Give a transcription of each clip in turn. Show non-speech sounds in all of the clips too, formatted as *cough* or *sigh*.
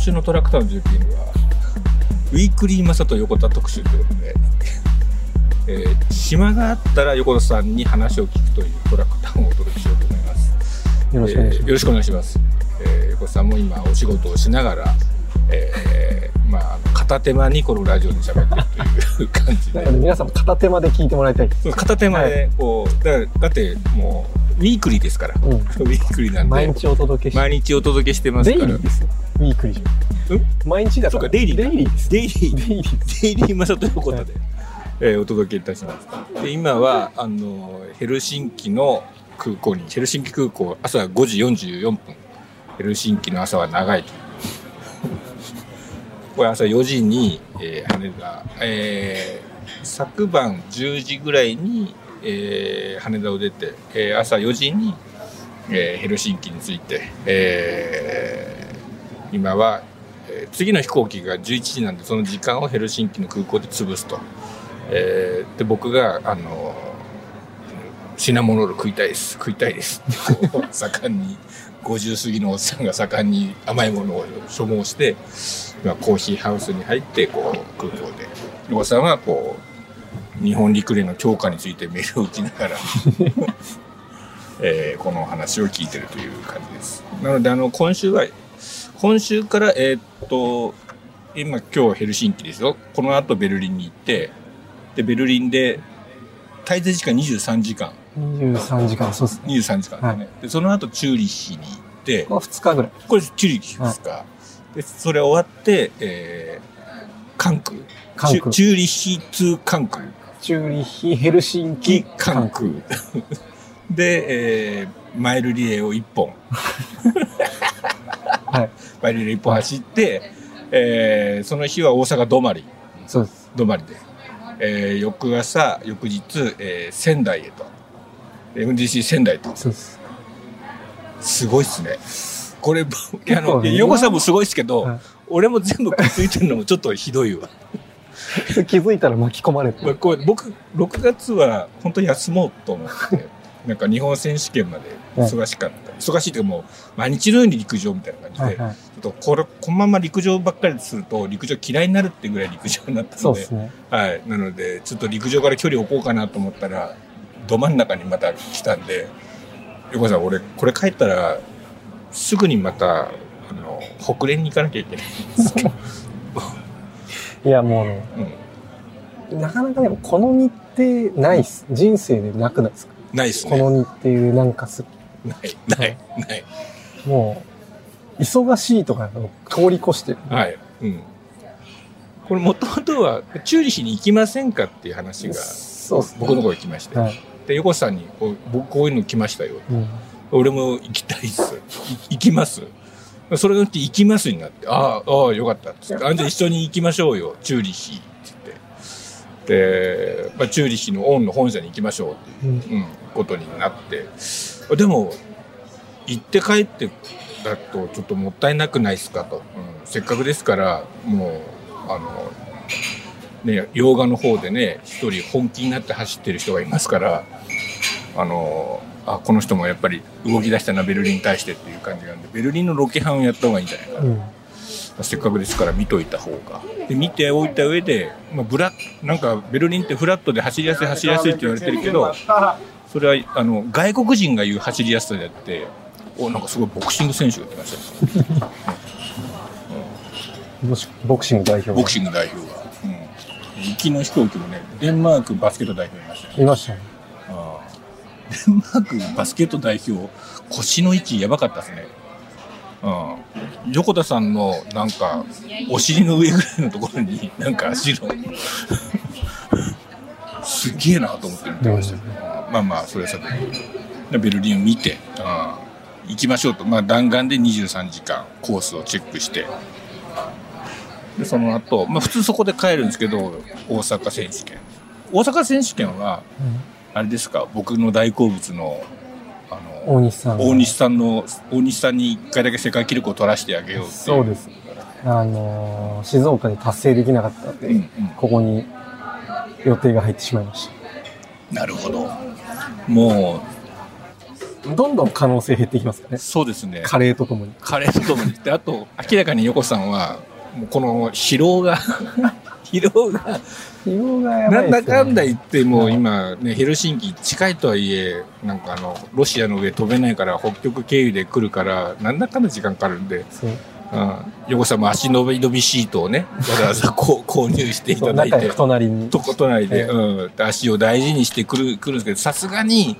週のトラクターの19人は、ウィークリーマサと横田特集ということで、えー、島があったら横田さんに話を聞くというトラクターをお届けしようと思います。よろしくお願いしえーよろしくお願いします。えー横田さんも今お仕事をしながら、えーまあ、片手間にこのラジオで喋ってるという感じで *laughs* 皆さんも片手間で聞いてもらいたい片手間でこう、だからだってもうウィークリーですから、うん。*laughs* ウィークリーなんで毎日お届けして。毎日お届けしてますからリーですよ。ウィークリーじゃん。毎日だから。そうかデイリーだデイリーです。デイリーデイリー。デイリーマサということで、えーお届けいたします。で今はあのヘルシンキの空港にヘルシンキ空港朝5時44分ヘルシンキの朝は長いと *laughs* これ朝4時に、えー羽田、えー昨晩10時ぐらいに、えー羽田を出て、えー朝4時に、えーヘルシンキに着いて、えー今は、え次の飛行機が11時なんでその時間をヘルシンキの空港で潰すと、えーで僕があのシナモロール食いたいです。食いたいです。って盛んに50過ぎのおっさんが盛んに甘いものを所望して今コーヒーハウスに入ってこう空港で。おっさんはこう日本陸連の強化についてメールを打ちながら *laughs* えーこの話を聞いてるという感じです。なので、あの、今週は、今週から、えーっと、今、今日ヘルシンキですよ。この後ベルリンに行って、で、ベルリンで、滞在時間23時間。23時間、そうですね。23時間ですね。で、その後チューリッヒに行って、まあ2日ぐらい。これチューリッヒですか。で、それ終わって、えー、関空。関空チュチューリッヒ2関空。チューリッヒ、ヘルシンキ、関空。*laughs* で、えー、マイルリレーを1本。*laughs* はい。マイルリレー1本走って、えーその日は大阪止まり、そうです。止まりで、えー翌朝、翌日、えー仙台へと。MDC 仙台と。そうです。すごいっすね。これ、あの、横さんもすごいっすけど、はい俺も全部くっついてるのもちょっとひどいわ。*laughs* 気づいたら巻き込まれてまあ、これ僕、6月は本当に休もうと思って、*laughs* なんか日本選手権まで忙しかった。忙しいというかもう、毎日のように陸上みたいな感じで、はいはい。ちょっとこれ、このまま陸上ばっかりすると、陸上嫌いになるってぐらい陸上になったので、ね。はい。なので、ちょっと陸上から距離を置こうかなと思ったら、ど真ん中にまた来たんで、横田さん、俺、これ帰ったら、すぐにまた、あの、北連に行かなきゃいけないんですけど、*laughs* いや、もうね、うん。なかなかでもこの日程ないっす。人生でなくないですか？ないっすね。この日程でなんかする。ない、ない、ない。もう、忙しいとかを通り越してる。はい。うん。これ、もともとは、チューリッヒに行きませんかっていう話が、そうっすね。僕の方に来まして。はい。で、横田さんに、こう僕こういうの来ましたよ。うん。俺も行きたいっす。い行きます？それがって行きますになって、ああ、ああ、よかったっつって。あんじゃあ一緒に行きましょうよ、チューリッヒって言って。で、まあ、チューリッヒのオンの本社に行きましょうっていう、うん。うん、ことになって。でも、行って帰ってだとちょっともったいなくないですかと。うん、せっかくですから、もう、あの、ね、洋画の方でね、一人本気になって走ってる人がいますから、あの、あ、この人もやっぱり動き出したな、ベルリンに対してっていう感じなんで、ベルリンのロケハンをやった方がいいんじゃないかな。うん。せっかくですから見といた方が。で、見ておいた上で、まあ、ブラなんかベルリンってフラットで走りやすい走りやすいって言われてるけど、それは、あの、外国人が言う走りやすさであって、お、なんかすごいボクシング選手が来ましたよ。*laughs* ボクボクシング代表。ボクシング代表が。うん。行きの飛行機もね、デンマークバスケット代表いましたよ。いましたね。ああデンマークバスケット代表、腰の位置やばかったですね。うん。横田さんのなんか、お尻の上ぐらいのところになんか足の、*laughs* すげえなと思って見てましたよ、まあまあ、それはさてベルリンを見て、うん行きましょうと。まあ弾丸で23時間コースをチェックして、で、その後、まあ普通そこで帰るんですけど、大阪選手権。大阪選手権は、あれですか、僕の大好物の、あの、大西さんが。大西さんの、大西さんに一回だけ世界記録を取らせてあげようっていそうです。あのー静岡で達成できなかったんで、うんうんここに予定が入ってしまいましなるほど。もう、どんどん可能性減っていきますからね。そうですね。カレーとともに。カレーとともに。で、あと、明らかに横さんは、もうこの疲労が、*laughs* 疲労が、疲労がやばないんですよねだかんだ言ってもはい今ね、ヘルシンキ近いとはいえ、なんかあの、ロシアの上飛べないから北極経由で来るから、なんだかんだ時間かかるんで、そううん。横さんも足伸び伸びシートをね、わざわざ *laughs* こう購入していただいて隣に。とことないで、ええうん。足を大事にしてくる、来るんですけど、さすがに、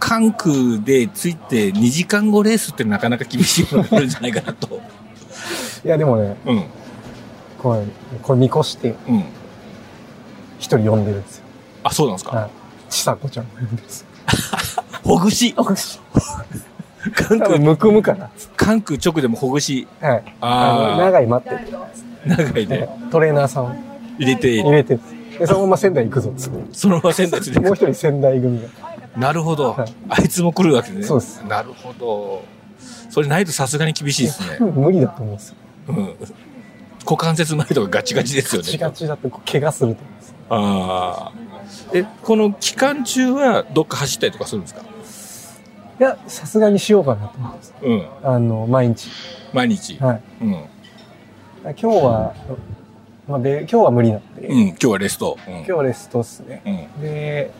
関空でついて2時間後レースってなかなか厳しいものがあるんじゃないかなと。*laughs* いや、でもね、うん。これ、これ見越してうん。一人呼んでるんですよ。あ、そうなんですか。はい。ちさこちゃんが呼んでるんですよ。*laughs* ほぐし。関空、むくむかな。関空直でもほぐし。はい。あーあの長い待ってて。長いでトレーナーさんを入れて、入れて、で、そのまま仙台行くぞっつって。そのまま仙台連れてもう一人仙台組が。なるほど、はいあいつも来るわけね。そうですなるほど。それないとさすがに厳しいですね。*laughs* 無理だと思うんですよ。うん。股関節周りとかガチガチですよね。ガチガチだと怪我すると思うんですよ。ああ。え、この期間中はどっか走ったりとかするんですか？いや、さすがにしようかなと思ってます。うん。あの、毎日。毎日。はい。うん。今日は、まあ、で今日は無理なんで、うん。今日はレスト。うん。今日はレストっすね。うん。で、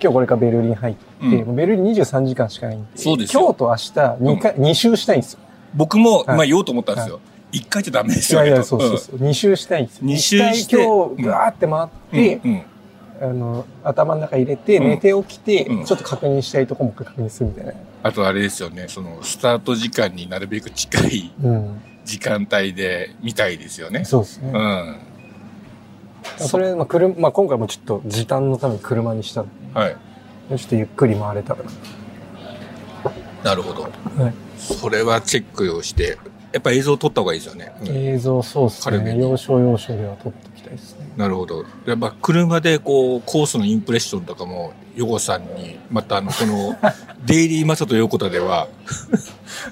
今日これからベルリン入って、うんベルリン23時間しかないんで、そうですよ今日と明日2回、二周したいんですよ。僕も、はいまあ言おうと思ったんですよ。一、回じゃダメですよね。いやいや、とそうそうそう。2周したいんですよ。二周して今日、ぐわーって回って、うん。うん。あの、頭の中入れて、うん寝て起きて、うんちょっと確認したいとこも確認するみたいな。あとあれですよね、その、スタート時間になるべく近いうん。時間帯で見たいですよね。そうですね。うん。それ、まあ、車、まあ、今回もちょっと時短のために車にしたんはい。で、ちょっとゆっくり回れたらな。なるほど。はい。それはチェックをして、やっぱ映像を撮った方がいいですよね。うん映像、そうですね。要所要所では撮っておきたいですね。なるほど。やっぱ車でこう、コースのインプレッションとかも、ヨゴさんに、またあの、この、*laughs* デイリーマサト横田では、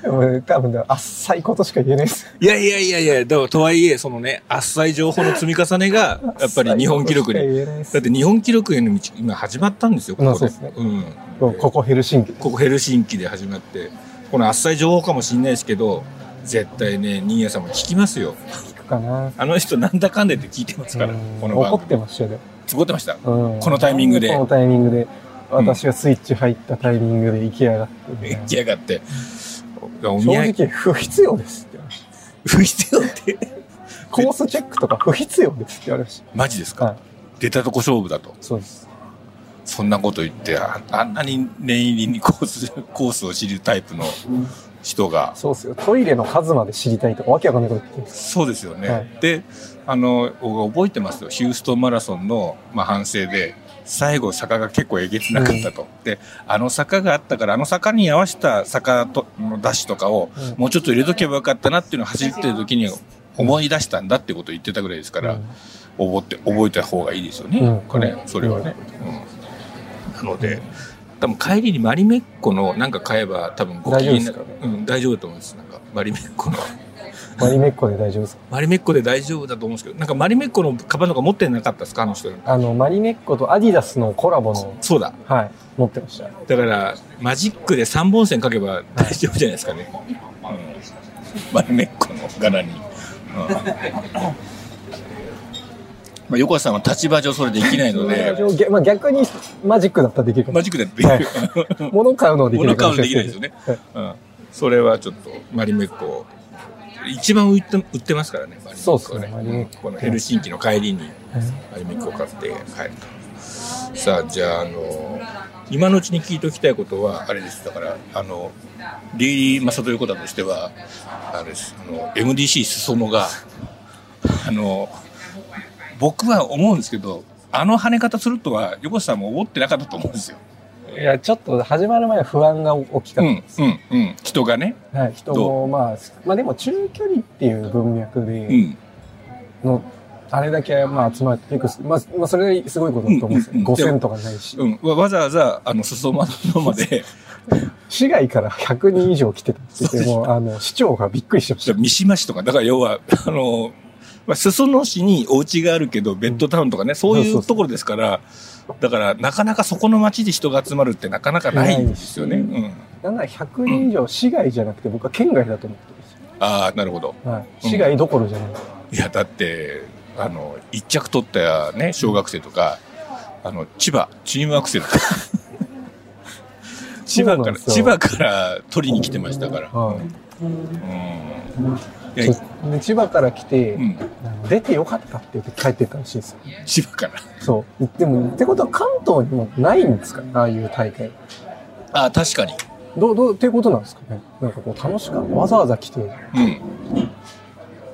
で多分ね、あっさいことしか言えないです。いやいやいやいや、だからとはいえ、そのね、浅い情報の積み重ねが、やっぱり日本記録に。だって日本記録への道、今始まったんですよ、ここで。うですねうん。ここヘルシンキ。ここヘルシンキで始まって、この浅い情報かもしれないですけど、絶対ね、新谷さんも聞きますよ。聞くかな。あの人なんだかんだって聞いてますから、うんこの番怒っ組。てましたよね。怒ってました。うんこのタイミングでこのタイミングで。私がスイッチ入ったタイミングで行きやがってみたいな。行きやがって。お正直不必要ですって。不必要って？コースチェックとか不必要ですって言われましマジですた。か、はい。出たとこ勝負だと？そうです。そんなこと言って、ああんなに念入りにコース、コースを知るタイプの人が、そうですよ。トイレの数まで知りたいとか、わけわかんないこと言って。そうですよね。はいで、あの、僕覚えてますよ。ヒューストンマラソンの、まあ、反省で、最後坂が結構えげつなかったと。で、あの坂があったから、あの坂に合わせた坂とのダッシュとかを、うんもうちょっと入れとけばよかったなっていうのを走ってる時に思い出したんだってことを言ってたぐらいですから、覚えて、覚えた方がいいですよね。うんこれ、それはね。うんなので、多分帰りにマリメッコのなんか買えば多分ご機嫌な大丈夫ですか？うん、大丈夫だと思います。なんかマリメッコの。マリメッコで大丈夫ですか？マリメッコで大丈夫だと思うんですけど、なんかマリメッコのカバンとか持ってなかったですか？あの人。あの、マリメッコとアディダスのコラボの、そうだ。はい、持ってました。だから、マジックで3本線書けば大丈夫じゃないですかね。うん、マリメッコの柄に。うんまあ、横田さんは立場上それできないので、逆まあ、逆にマジックだったらできるかもマジックでできる。物買うのはできるか物買うのもしれないできないですよね。うん。それはちょっと、マリメッコ、一番売って売ってますからね、マリメッコそうっすねこのヘルシンキの帰りに、マリメッコを買って帰ると。さあ、じゃあ、あの、今のうちに聞いておきたいことは、あれです。だから、あの、リーリー・マサト横田としては、あれです。あの、MDC 裾野が、あの、僕は思うんですけど、あの跳ね方するとは、横田さんも思ってなかったと思うんですよ。いや、ちょっと始まる前は不安が大きかうん、ったです。うん、うん。人がね。はい、人もまあ、まあでも中距離っていう文脈うでん。の、あれだけまあ集まって結構、まあ、まあそれすごいことだと思うんですよ。うんうんうん5000とかないし。うん。わわざわざ、あの、裾間のまで、市外から100人以上来てたって言って、もうあの、市長がびっくりしてました。三島市とか、だから要は、あの、まあ、裾野市にお家があるけど、ベッドタウンとかね、そういうところですから、だから、なかなかそこの街で人が集まるってなかなかないんですよね。うん。なんなら100人以上市外じゃなくて僕は県外だと思ってるんですよ。ああ、なるほど。はい。市外どころじゃない。いや、だって、あの、一着取ったね、小学生とか、あの、千葉、チームアクセルとか。千葉から、千葉から取りに来てましたから。はいうん。千葉から来て、うん。出てよかったって言って帰ってったらしいですよ。千葉から。そう。でも、ってことは関東にもないんですか？ああいう大会。ああ、確かに。どう、どう、っていうことなんですかね？なんかこう楽しかった。わざわざ来て、うん。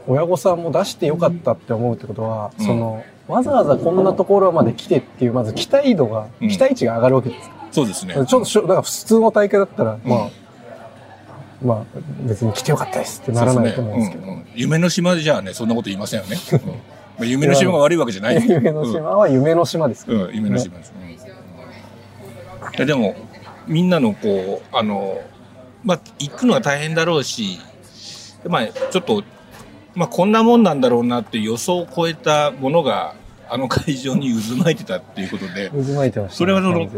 親御さんも出してよかったって思うってことは、うんその、わざわざこんなところまで来てっていう、まず期待度が、うん期待値が上がるわけです。そうですね。ちょっとしょ、なんか普通の大会だったら、まあ、まあ、別に来てよかったですってならないと思うんですけど。ねうんうん夢の島じゃあね、そんなこと言いませんよね。*laughs* うんまあ夢の島が悪いわけじゃない *laughs* 夢の島は夢の島ですから。うん、夢の島です。うんいやでも、みんなのこう、あの、まあ、行くのは大変だろうし、でまあ、ちょっと、まあ、こんなもんなんだろうなって予想を超えたものが、あの会場に渦巻いてたっていうことで、渦巻いてました、それはその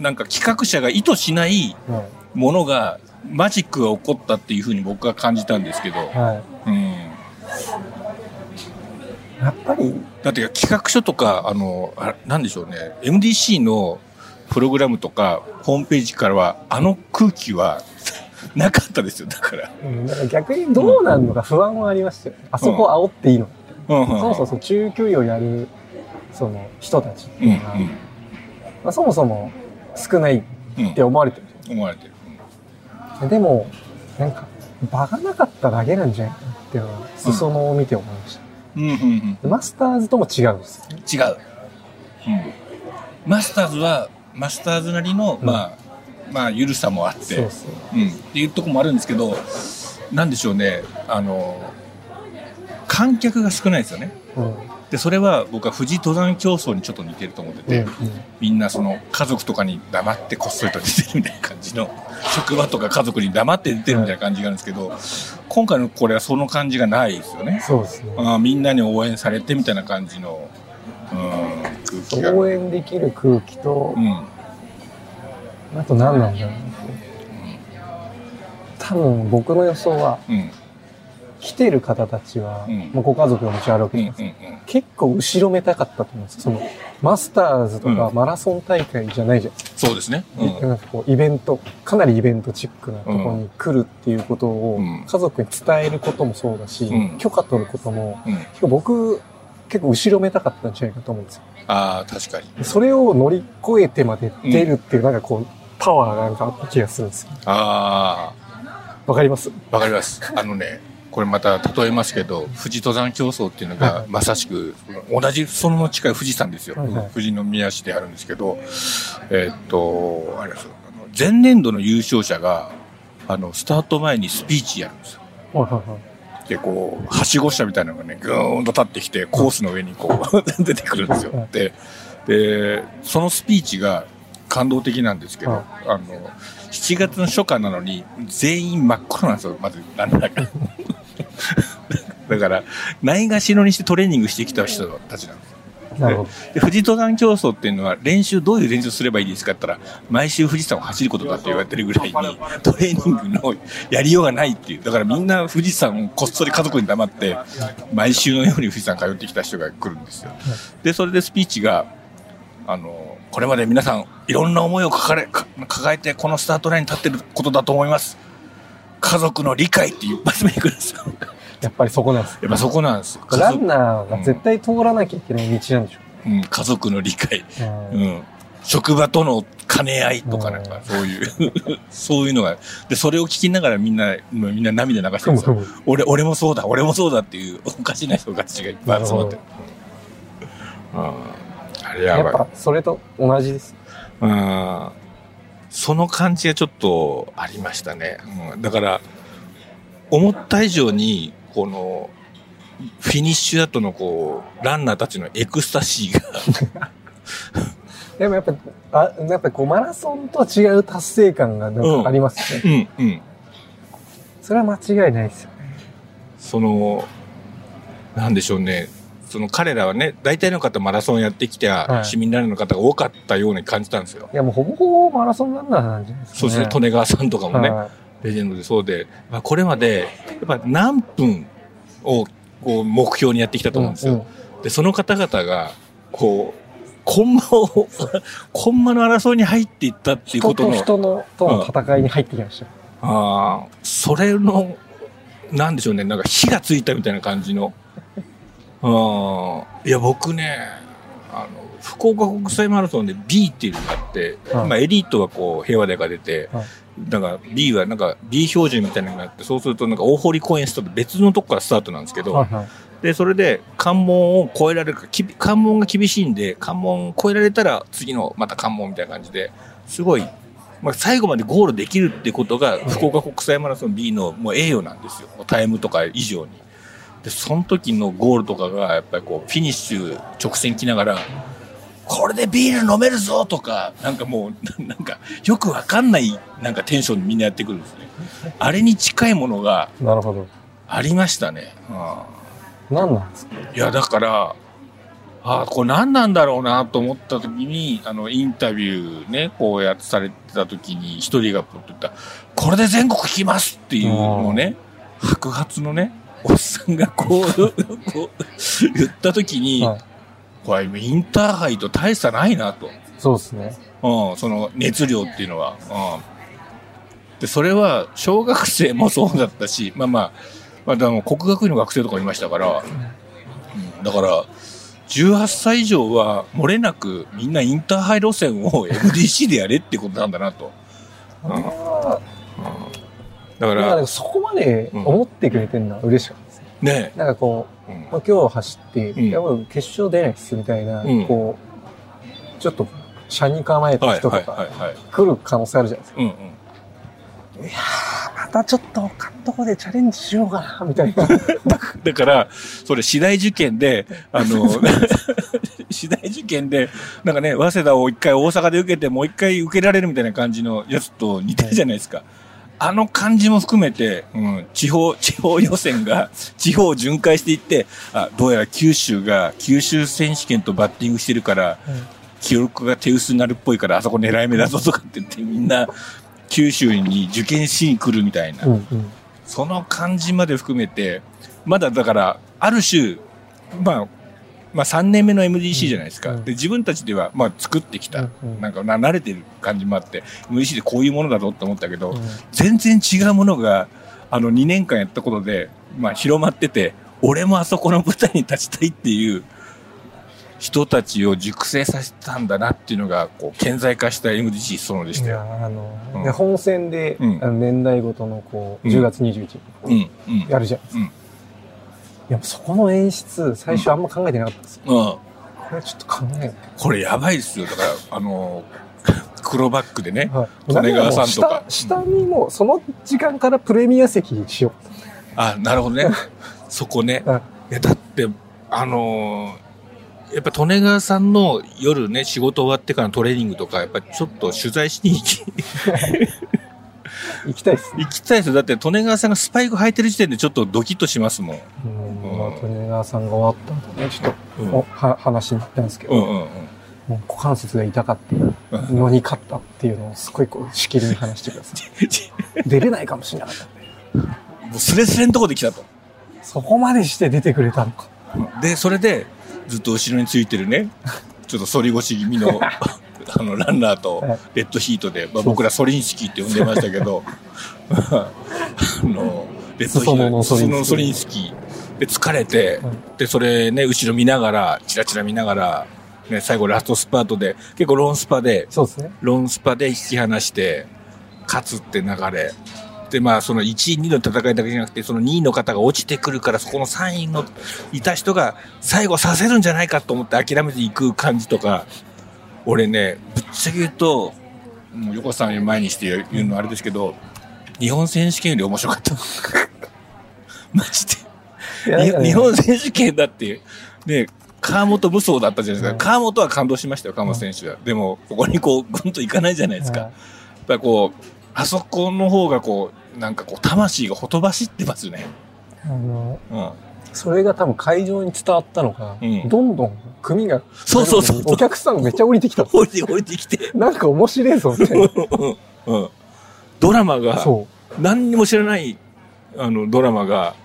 なんか企画者が意図しないはものが、マジックが起こったっていうふうに僕は感じたんですけど、い。はうん。い。やっぱり、だって企画書とか、あの、あなんでしょうね、MDC のプログラムとか、ホームページからは、あの空気は *laughs* なかったですよ、だから。うん、だから逆にどうなるのか不安はありましたよ。あそこ煽っていいの、うんうんそもそも中距離をやる、その人たちってうんいうのが、まあ、そもそも少ないっうんうんて思われてる。思われてる。でも、なんか、場がなかっただけなんじゃないかなっていうのは、裾野を見て思いました。うんうんうんでマスターズとも違うんですよね。違う。うん。マスターズは、マスターズなりの、うんまあ、まあ、ゆるさもあって、そうそう。うん、っていうとこもあるんですけど、なんでしょうね、あの、観客が少ないですよね。うん。で、それは僕は富士登山競争にちょっと似てると思ってて、うんみんなその家族とかに黙ってこっそりと出てるみたいな感じの、職場とか家族に黙って出てるみたいな感じがあるんですけど、今回のこれはその感じがないですよね。そうですね。あーみんなに応援されてみたいな感じの、うん、空気が。応援できる空気とう、ん。あと何なんだろうな。多分僕の予想は、うん。来てる方たちは、うんもうご家族がもちろんあるわ。けじゃないですか。結構後ろめたかったと思うんですよ。その、マスターズとかうんマラソン大会じゃないじゃん。そうですね。うん。なんかこう、イベント、かなりイベントチックなところに来るっていうことをうん家族に伝えることもそうだし、うん許可取ることも、僕、結構後ろめたかったんじゃないかと思うんですよ。ああ、確かに。それを乗り越えてまで出るっていう、なんかこう、パワーがなんかあった気がするんですよ。あわかります？あ、わかります。あのね、これまた例えますけど、富士登山競争っていうのがはいまさしく、同じその近い富士山ですよ。はいはい富士宮市であるんですけど、えーっと、あれですよあの前年度の優勝者が、あの、スタート前にスピーチやるんですよ。はいはいはい。で、こう、はしご車みたいなのがね、ぐーんと立ってきて、コースの上にこう、*laughs* 出てくるんですよ。で、で、そのスピーチが感動的なんですけど、はいあの、7月の初夏なのに、全員真っ黒なんですよ、まず、ランナーが。*laughs* だから、ないがしろにしてトレーニングしてきた人たちなんですよ。なるほど。で、富士登山競争っていうのは、練習、どういう練習すればいいですかって言ったら、毎週富士山を走ることだって言われてるぐらいに、トレーニングのやりようがないっていう。だからみんな富士山をこっそり家族に黙って、毎週のように富士山通ってきた人が来るんですよ。で、それでスピーチが、あの、これまで皆さん、いろんな思いを抱えか抱えて、このスタートラインに立ってることだと思います。家族の理解って一発目に来るんですよ。やっぱりそこなんです。やっぱそこなんですよ。ランナーが絶対通らなきゃいけない道なんでしょうん、家族の理解。う。うん。職場との兼ね合いとかなんか、そういう、*laughs* そういうのが、で、それを聞きながらみんな、みんな涙流してるんですよ。俺、俺もそうだ、俺もそうだっていう、おかしな人たちがいっぱい集まってる。うんあれやばい。やっぱそれと同じです。うんその感じがちょっとありましたね。うん、だから、思った以上に、この、フィニッシュ後のこう、ランナーたちのエクスタシーが、*laughs* でもやっぱ、あやっぱこうマラソンとは違う達成感がなんかありますね。うん、うん。それは間違いないですよね。その、なんでしょうね。その彼らはね、大体の方マラソンやってきて、はい市民ランナーの方が多かったように感じたんですよ。いや、もうほぼほぼマラソンランナーなんじゃないですか、ね。そうですね、利根川さんとかもね、はいレジェンドでそうで、まあ、これまで、やっぱ何分をこう目標にやってきたと思うんですよ。うんうんで、その方々が、こう、コンマを、*laughs* コンマの争いに入っていったっていう人ことの、と人のとの戦いに入ってきました。ああ、それの、なんでしょうね、なんか火がついたみたいな感じの。ああ、いや、僕ね、あの、福岡国際マラソンで B っていうのがあって、はいまあエリートはこう平和台が出て、はいだから B はなんか B 標準みたいなのがあって、そうするとなんか大堀公園スタート別のとこからスタートなんですけど、はいはい。で、それで関門を越えられるか、関門が厳しいんで、関門を越えられたら次のまた関門みたいな感じで、すごい、まあ、最後までゴールできるってことが、福岡国際マラソン B のもう栄誉なんですよ。タイムとか以上に。で、その時のゴールとかが、やっぱりこう、フィニッシュ直線来ながら、これでビール飲めるぞとか、なんかもう、ななんか、よくわかんない、なんかテンションでみんなやってくるんですね。あれに近いものがなるほど。ありましたね。うん何なんですか？いや、だから、ああ、これ何なんだろうなと思った時に、あの、インタビューね、こうやってされてた時に、一人がポッと言った、これで全国来ますっていうのをね、白髪のね、おっさんがこう、こう言った時に、はいこれインターハイと大差ないなと。そうですね。うん、その熱量っていうのは。うん。で、それは小学生もそうだったし、まあまあ、まあ、でも国学院の学生とかいましたから、うん、だから、18歳以上は漏れなくみんなインターハイ路線を MDC でやれってことなんだなと。うんうんだからいやでも、そこまで思ってくれてるのは嬉しかったですね。ねなんかこう、うんまあ、今日走って、やもう決勝出ないっすみたいな、うんこう、ちょっと、車に構えたはいはい人とかはいはい。来る可能性あるじゃないですか。うんうん。またちょっと他のとこでチャレンジしようかな、みたいな。*laughs* だから、それ、次第受験で、あの、*laughs* 次第受験で、なんかね、早稲田を一回大阪で受けて、もう一回受けられるみたいな感じのやつと似てるじゃないですか。あの感じも含めて、うん、地方、地方予選が、*laughs* 地方を巡回していって、あ、どうやら九州が、九州選手権とバッティングしてるから、記録が手薄になるっぽいから、あそこ狙い目だぞとかって言って、みんな、九州に受験しに来るみたいな。うんうん。その感じまで含めて、まだだから、ある種、まあ、まあ3年目の MDC じゃないですか。うんで、自分たちでは、まあ作ってきた。うんうんなんかな、慣れてる感じもあって、MDC でこういうものだぞって思ったけど、うん全然違うものが、あの2年間やったことで、まあ広まってて、俺もあそこの舞台に立ちたいっていう人たちを熟成させたんだなっていうのが、こう、顕在化した MDC そのでしいや、たよ。あの、うんで本戦で、うんあの年代ごとのこう、うん10月21日、うん、うん。やるじゃないですか。や、そこの演出、最初あんま考えてなかったんですよ。うん。これちょっと考えよこれやばいですよ。だから、あの、*laughs* 黒バックでね。う。はい。利根川さんとか下下にもう、その時間からプレミア席にしよあ、なるほどね。*laughs* そこね。うんいや、だって、あのーやっぱ利根川さんの夜ね、仕事終わってからのトレーニングとか、やっぱちょっと取材しに行き、う。*laughs* 行きたいですね。行きたいですよ。だって利根川さんがスパイク履いてる時点でちょっとドキッとしますもん。トレーナーさんが終わった後ね、ちょっと、うんおは話になったんですけど、うんうんうん。もう股関節が痛かったのに勝ったっていうのをすごいこう、しきりに話してください。*laughs* 出れないかもしれなかったんで。もうスレスレのとこで来たと。そこまでして出てくれたのか。で、それで、ずっと後ろについてるね、*laughs* ちょっと反り腰気味の、*laughs* あの、ランナーとはい、レッドヒートで、まあ、僕らソリンスキーって呼んでましたけど、あの、レッドヒート、のソリンスキーで、疲れてうん、で、それね、後ろ見ながら、チラチラ見ながら、ね、最後ラストスパートで、結構ロンスパで、そうですね。ロンスパで引き離して、勝つって流れ。で、まあ、その1位、2位の戦いだけじゃなくて、その2位の方が落ちてくるから、そこの3位のいた人が最後させるんじゃないかと思って諦めていく感じとか、俺ね、ぶっちゃけ言うと、もう横さんより前にして言うのはあれですけど、日本選手権より面白かった。*laughs* マジで。*laughs* 日本選手権だって、ね、川本無双だったじゃないですか。うん川本は感動しましたよ、川本選手は。でも、ここにこう、ぐんといかないじゃないですか。はやっぱりこう、あそこの方がこう、なんかこう、魂がほとばしってますよね。いあの、うん。それが多分会場に伝わったのが、うんどんどん組が、そうそうそうお客さんめっちゃ降りてきた。降りて降りてきて、なんか面白いぞ、みたいな。うんうんドラマが、そ何にも知らない、あの、ドラマが、う。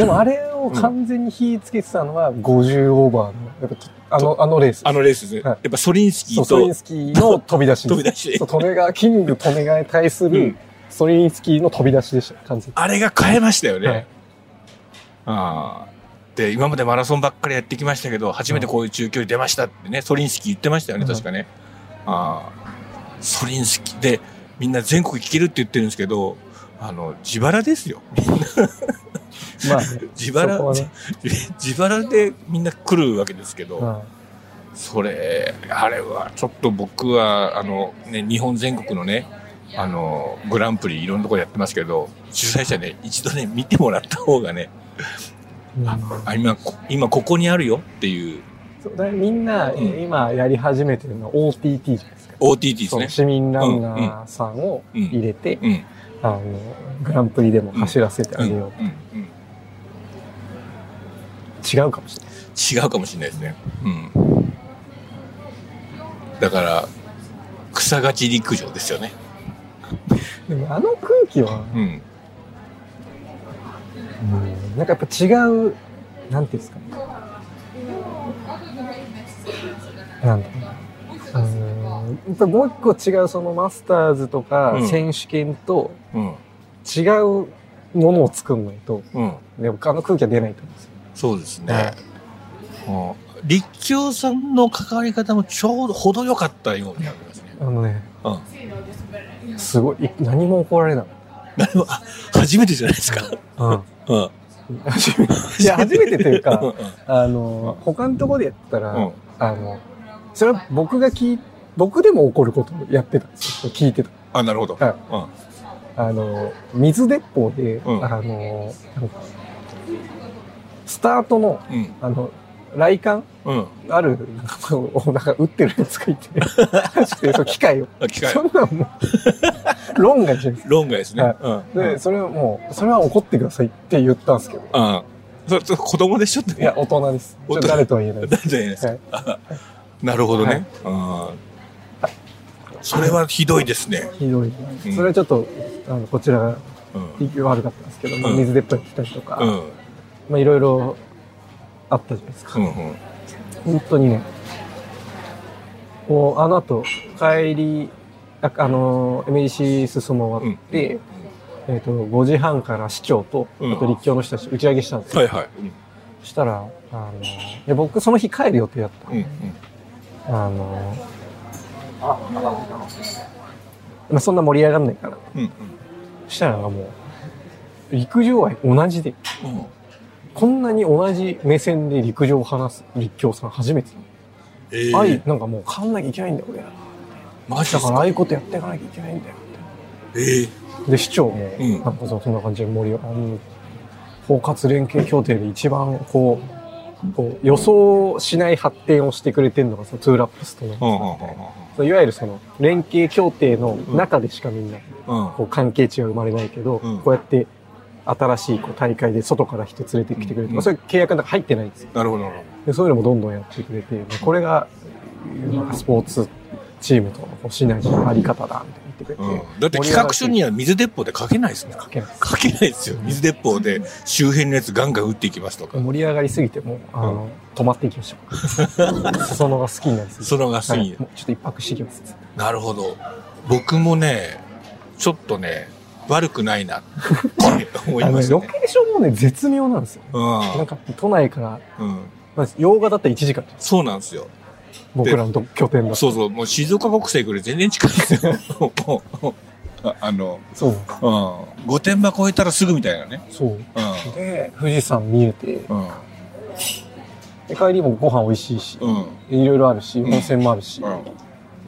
でもあれを完全に火つけてたのは50オーバーの、やっぱあの、あのレース。あのレースで。すね。はい。やっぱソリンスキーと。ソリンスキーの飛び出し。飛び出し。そう、利根川、キング利根川に対するうん、ソリンスキーの飛び出し。でし。た、完全あれが変えまし。たよね。はいああで、今までマラソンばっかりやってきまし。たけど、初めてこういう中距離出まし。たってね、ソリンスキー言ってまし。たよね、うん確かね。ああソリンスキーで、みんな全国行けるって言ってるんですけど、あの、自腹ですよ。に。まあ *laughs* ね、自腹ね、自腹でみんな来るわけですけど、うんそれ、あれはちょっと僕は、あの、ね、日本全国のね、あの、グランプリいろんなところやってますけど、主催者ね、一度ね、見てもらった方がね、うんあ今、こ今ここにあるよっていう、そうだみんな、ん今やり始めてるのは OTT じゃないですか。OTT ですね。市民ランナーさんをうん入れて、うん。あの、グランプリでも走らせてあうん。げよう。うん。うん違うかもしれない。違うかもしれないですね。うん。だから、草勝ち陸上ですよね。でもあの空気は、うん。うんなんかやっぱ違う、なんていうんですかね。なんだろうやっぱもう一個違うそのマスターズとかうん選手権とうん。違うものを作んないと、うん。でもあの空気は出ないと思うんですよ。そうですね。はいうん立教さんの関わり方もちょうど程よかったように思いますね。あのね、うん。すごい、い何も怒られない。何も、あ、*laughs* 初めてじゃないですか。うん。うん。初めて。*laughs* いや、*laughs* 初めてというかあの、他のところでやったら、うんあの、それは僕が聞い、僕でも怒ることをやってたんですよ。聞いてた。あ、なるほど。はいうん。あの、水鉄砲で、うんあの、なんかスタートの、うん。あの、来館？うん。ある、なんかこう、なんか撃ってるやつがいて、*laughs* 走ってる、その機械を。あ、機械そ。んなんもう、論外じゃないです論外ですね。はいうん。か。で、それはもう、それは怒ってくださいって言ったんですけど、うん。それ、子供でしょ？って。いや、大人です。誰とは言えないです。誰じゃないですはいか。*laughs* なるほどね。うん。それはひどいですね。ひどい。うんそれはちょっと、あの、こちらがうん。悪かったんですけど、水鉄砲に来たりとか、うん。まあいろいろあったじゃないですか。うん。うん。本当にね、もうあの後、帰り、ああの、MDC 進む終わって、えっ、と、5時半から市長と、うんあと立教の人たち打ち上げしたんですよ。はいはい。そしたら、あの、いや僕その日帰る予定だった。うん。うん。あの、まあそんな盛り上がんないから。うん。うん。そしたらもう、陸上愛同じで、うん。こんなに同じ目線で陸上を話す立教さん初めて。え愛、え。なんかもう変わんなきゃいけないんだよ、俺ら。マジだからああいうことやっていかなきゃいけないんだよ。ええ。で、市長も、うんなんかそそんな感じで盛り上がる。包括連携協定で一番こう、こう予想しない発展をしてくれてるのがそのーラップスとの、うん。いわゆるその連携協定の中でしかみんなうん。こう関係値が生まれないけど、うんこうやって新しいこう大会で外から人連れてきてくれるとか、うんそういう契約の中入ってないんですよ。なるほど、でそういうのもどんどんやってくれて、まあこれがなんかスポーツチームとのシナジーのあり方だみたいに言ってくれて、ど。うん。だって企画書には水鉄砲で書けないですもん。書けないです。書けないですよ。水鉄砲で周辺のやつガンガン撃っていきますとか。盛り上がりすぎてもう、あの、止まっていきました。裾野が好きになりすぎて。そのが過ぎはいもうちょっと一泊してきます。なるほど。僕もね、ちょっとね、悪くないなって思いましたね。ロケーションもね、絶妙なんですよ。なんうか、都内から、ん。うん。まあ、洋画だったら1時間。そうなんですよ。僕らのど拠点だと。そうそう。もう静岡国際より全然近いですよ。あ *laughs* あの、そう。うん。御殿場越えたらすぐみたいなね。そう。うで、富士山見えて、ん。うん。で帰りもご飯美味しいし、うん。いろいろあるし、うん温泉もあるし、うん。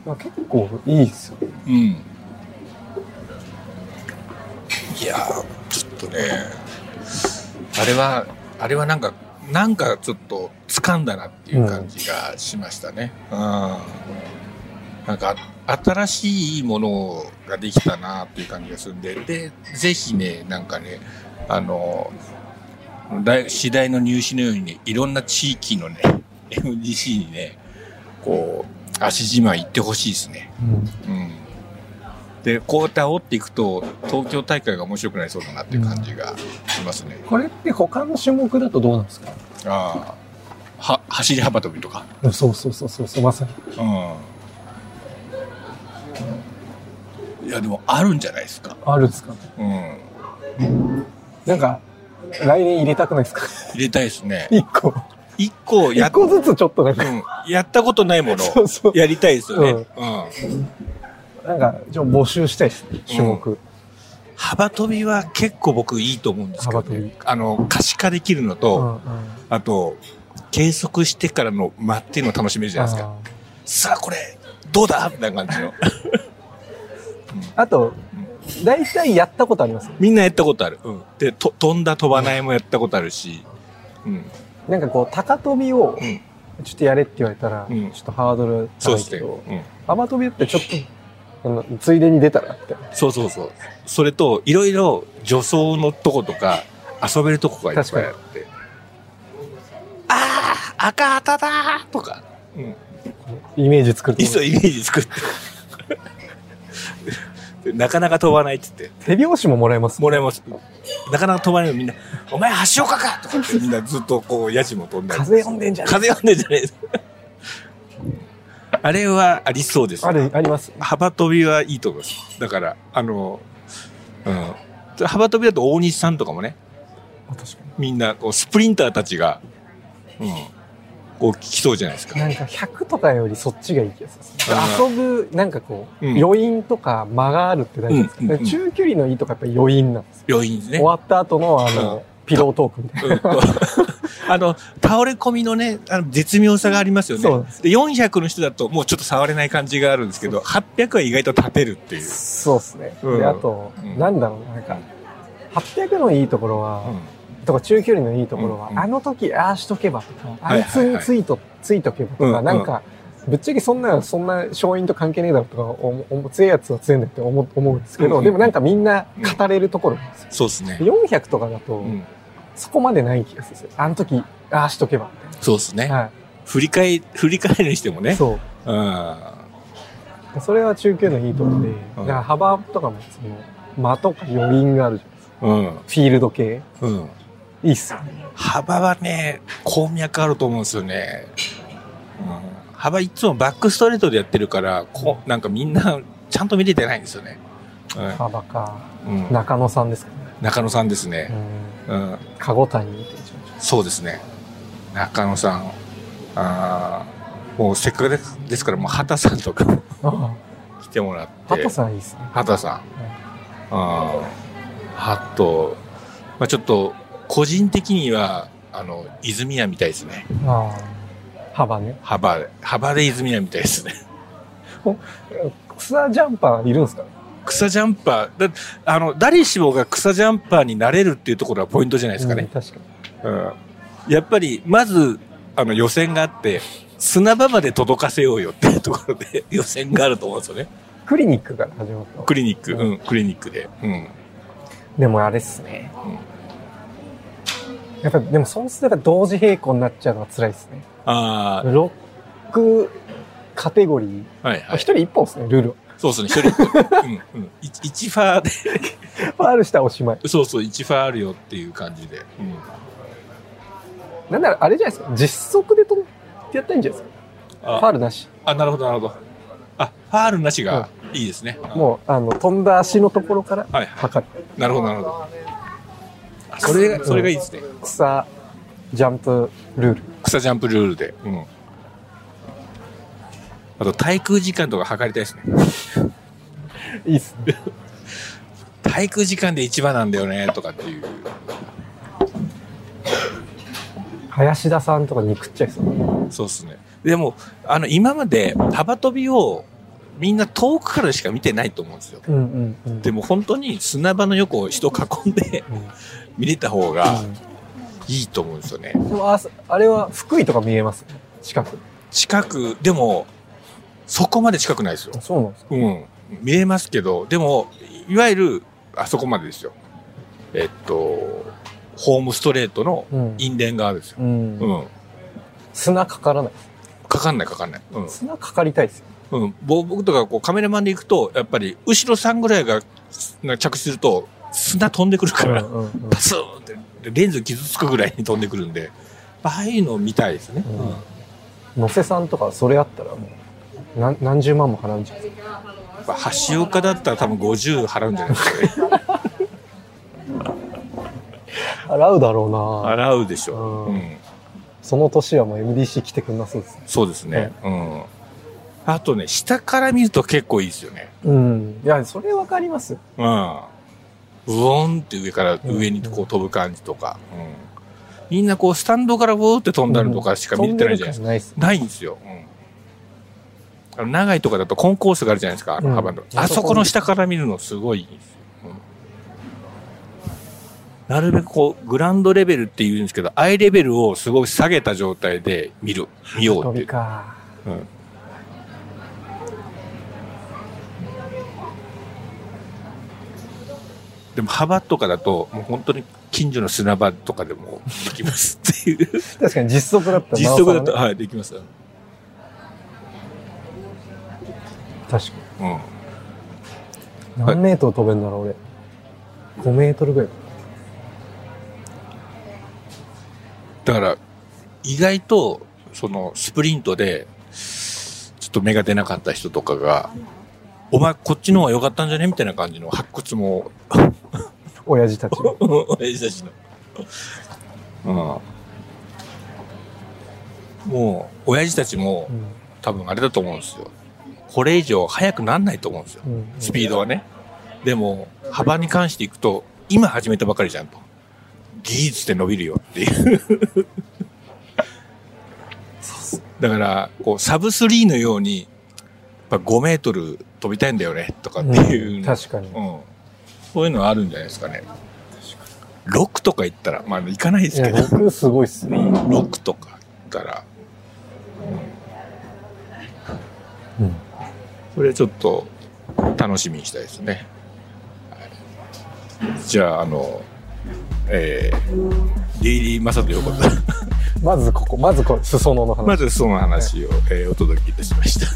まあ、結構いいですよ。うん。いやー、ちょっとね、あれは、あれはなんか、なんかちょっと掴んだなっていう感じがしましたね。うん。なんか、新しいものができたなっていう感じがするんで、で、ぜひね、なんかね、あの、大次第の入試のようにね、いろんな地域のね、MDC にね、こう、足島行ってほしいですね。うんうん。で、こうやって煽っていくと、東京大会が面白くなりそうだなっていう感じがしますね。これって他の種目だとどうなんですか？ああ。は、走り幅跳びとか？そうそうそうそうそう、まさに。うん。いや、でもあるんじゃないですか。あるんですかね。うん。なんか、来年入れたくないですか？入れたいですね。一個。一個や一個ずつちょっとなんか、うん、やったことないものそうそう。やりたいですよね。うんうん。なんか、ちょ募集したいですね、種目。幅跳びは結構僕いいと思うんですけど、幅跳びあの、可視化できるのと、うんうんあと、計測してからの間っていうのを楽しめるじゃないですか。あさあ、これ、どうだ？みたいな感じの。ー *laughs* あと、大体やったことあります？みんなやったことある。うん。で、と飛んだ飛ばないもやったことあるし、うん。なんかこう、高跳びをうん、ちょっとやれって言われたら、うんちょっとハードル。高いけど、うん。幅跳びだってちょっと、ついでに出たらって。そうそうそう。それと、いろいろ助走のとことか、遊べるとこがいっぱいあって。ああ赤旗だーとか。うん。イメージ作るといっそイメージ作って。で *laughs* なかなか飛ばないって言って。手拍子ももらえます？もらえます。なかなか飛ばないのみんな、お前橋岡かとかってみんなずっとこう、ヤジも飛んだり。風読んでんじゃね風読んでんじゃないですか。あれはありそうです。ある、あります。幅跳びはいいと思います。だから、あの、うん。幅跳びだと大西さんとかもね、確かみんなこうスプリンターたちが、うん、こう来そうじゃないですか。に。なんか100とかよりそっちがいい気がする。遊ぶ、なんかこう、うん余韻とか間があるって大事ですか、うん中距離のいいとかやっぱり余韻なんですよ。余韻ね終。わった後のあの、ピロートークみたいな。うんあの、倒れ込みのね、あの絶妙さがありますよね。ですで、400の人だともうちょっと触れない感じがあるんですけど、800は意外と立てるっていう。そうですね。うんで、あと、うんなんだろうな、なんか、800のいいところは、うんとか中距離のいいところは、うんうんあの時ああしとけばとか、あはいいつについと、ついとけばとか、うんうんなんか、ぶっちゃけそんな、そんな勝因と関係ねえだろとか思う、強いやつは強いんだって思う思うんですけど、うんうんでもなんかみんな語れるところなんですよ。そうですね。400とかだと、うんそこまでない気がする。あの時、ああしとけばみそうですね。たいな。は振り返り、振り返るにしてもね。い。そう。うん。それは中距離のいいところで、うんだから幅とかもその、間とか余韻があるじゃん。うん。フィールド系。うん。いいっすよね。幅はね、鉱脈あると思うんですよね。うん、幅いつもバックストレートでやってるから、こうなんかみんなちゃんと見れてないんですよね。幅か。うん。うん、中野さんですかね。中野さんですうね。ん。うん。籠谷みたいな。そうですね。中野さん。あーもうせっかくですから、もう畑さんとか来てもらって。あ、ハトさんいいっすね。畑さん。あーハット。まあちょっと、個人的には、あの、泉谷みたいですね。ああ。幅ね。幅で、幅で泉谷みたいですね。*laughs* 草ジャンパーいるんですかね？草ジャンパー、だあの、誰しもが草ジャンパーになれるっていうところがポイントじゃないですかね。うん確かに。うん。やっぱり、まず、あの、予選があって、砂場まで届かせようよっていうところで *laughs* 予選があると思うんですよね。クリニックから始まった。クリニック、うんうん、クリニックで。うん。でもあれっすね。やっぱ、でもそうすれば同時並行になっちゃうのは辛いっすね。あロックカテゴリー。あ、はいはい。一人一本ですね、ルールは。そうですね、一人、うん、うん。一一ファーで、ファールしたらおしまい。そうそう、一ファーあるよっていう感じで。うん。なんならあれじゃないですか？実測でとってやったらいいんじゃないですか？ファあールなし。あ、なるほど、なるほど。あ、ファールなしがいいですね。う、もう、あの、飛んだ足のところからはいはい。測る。なるほど、なるほど。あそれが、それがいいですね。草、ジャンプルール。草ジャンプルールで。うん。あと、滞空時間とか測りたいですね。いいっすね。滞空時間で一番なんだよね、とかっていう。林田さんとかに食っちゃいそう。そうですね。でも、あの、今まで幅跳びをみんな遠くからしか見てないと思うんですよ。うんうんうん。でも本当に砂場の横を人囲んでうん、見れた方がうんいいと思うんですよね。でもああれは福井とか見えます？近く。近く、でも、そこまで近くないですよ。そうなんですか？うん。見えますけど、でも、いわゆる、あそこまでですよ。えっと、ホームストレートのうんインレン側ですよ。うんうん。砂かからない。かかんないかかんない。うん。砂かかりたいですよ。うん、ぼ僕とかこうカメラマンで行くと、やっぱり後ろさんぐらいがな着地すると砂飛んでくるから、うんうんうんパスーンってでレンズ傷つくぐらいに飛んでくるんで、ああいうのを見たいですね。うん野瀬さんとかそれあったらもう何何十万も払うんじゃない？ですか。やっぱ橋岡だったら多分50払うんじゃない？ですかね。払うだろうな。払うでしょう。うんうん。その年はもう MDC 来てくんなそうですね。そうですね。うん。あとね、下から見ると結構いいですよね。うん。いや、それわかります。うん。うおんって上からうん上にこう飛ぶ感じとか。うん。みんなこうスタンドからウォーって飛んだのとかしか見てないじゃないですか。ないです。ないんですよ。うん。あの長いとかだとコンコースがあるじゃないですか、あのうん幅の。あそこの下から見るのすごい。うんなるべくこう、グランドレベルって言うんですけど、アイレベルをすごい下げた状態で見る、見よう飛っていう。うんでも幅とかだと、もう本当に近所の砂場とかでもできますっていう。確かに実測だったら *laughs* 実測だと、なおさはい、できます。らね確かうん。に。何メートル飛べんだろう、俺。5メートルぐらい。だから、意外と、その、スプリントで、ちょっと目が出なかった人とかが、お前こっちの方が良かったんじゃねみたいな感じの発掘も、親父たちの。*laughs* 親父たちの。うん。もう、親父たちもう、ん多分あれだと思うんですよ。これ以上速くなんないと思うんですよ。うんスピードはね。でも、幅に関していくと、今始めたばかりじゃんと。技術で伸びるよっていう。だから、こう、サブ3のように、やっぱ5メートル飛びたいんだよね、とかっていう、うん確かに。うん。そういうのはあるんじゃないですかね。6とか言ったら、まあ、行かないですけど、僕すごいっすね。6とか言ったら、うん。それちょっと楽しみにしたいですね。はいじゃあ、あの、えー、デイリーマサト横田。*laughs* まずここ、まずこれ、裾野の話。まずその話を、えーお届けいたしました。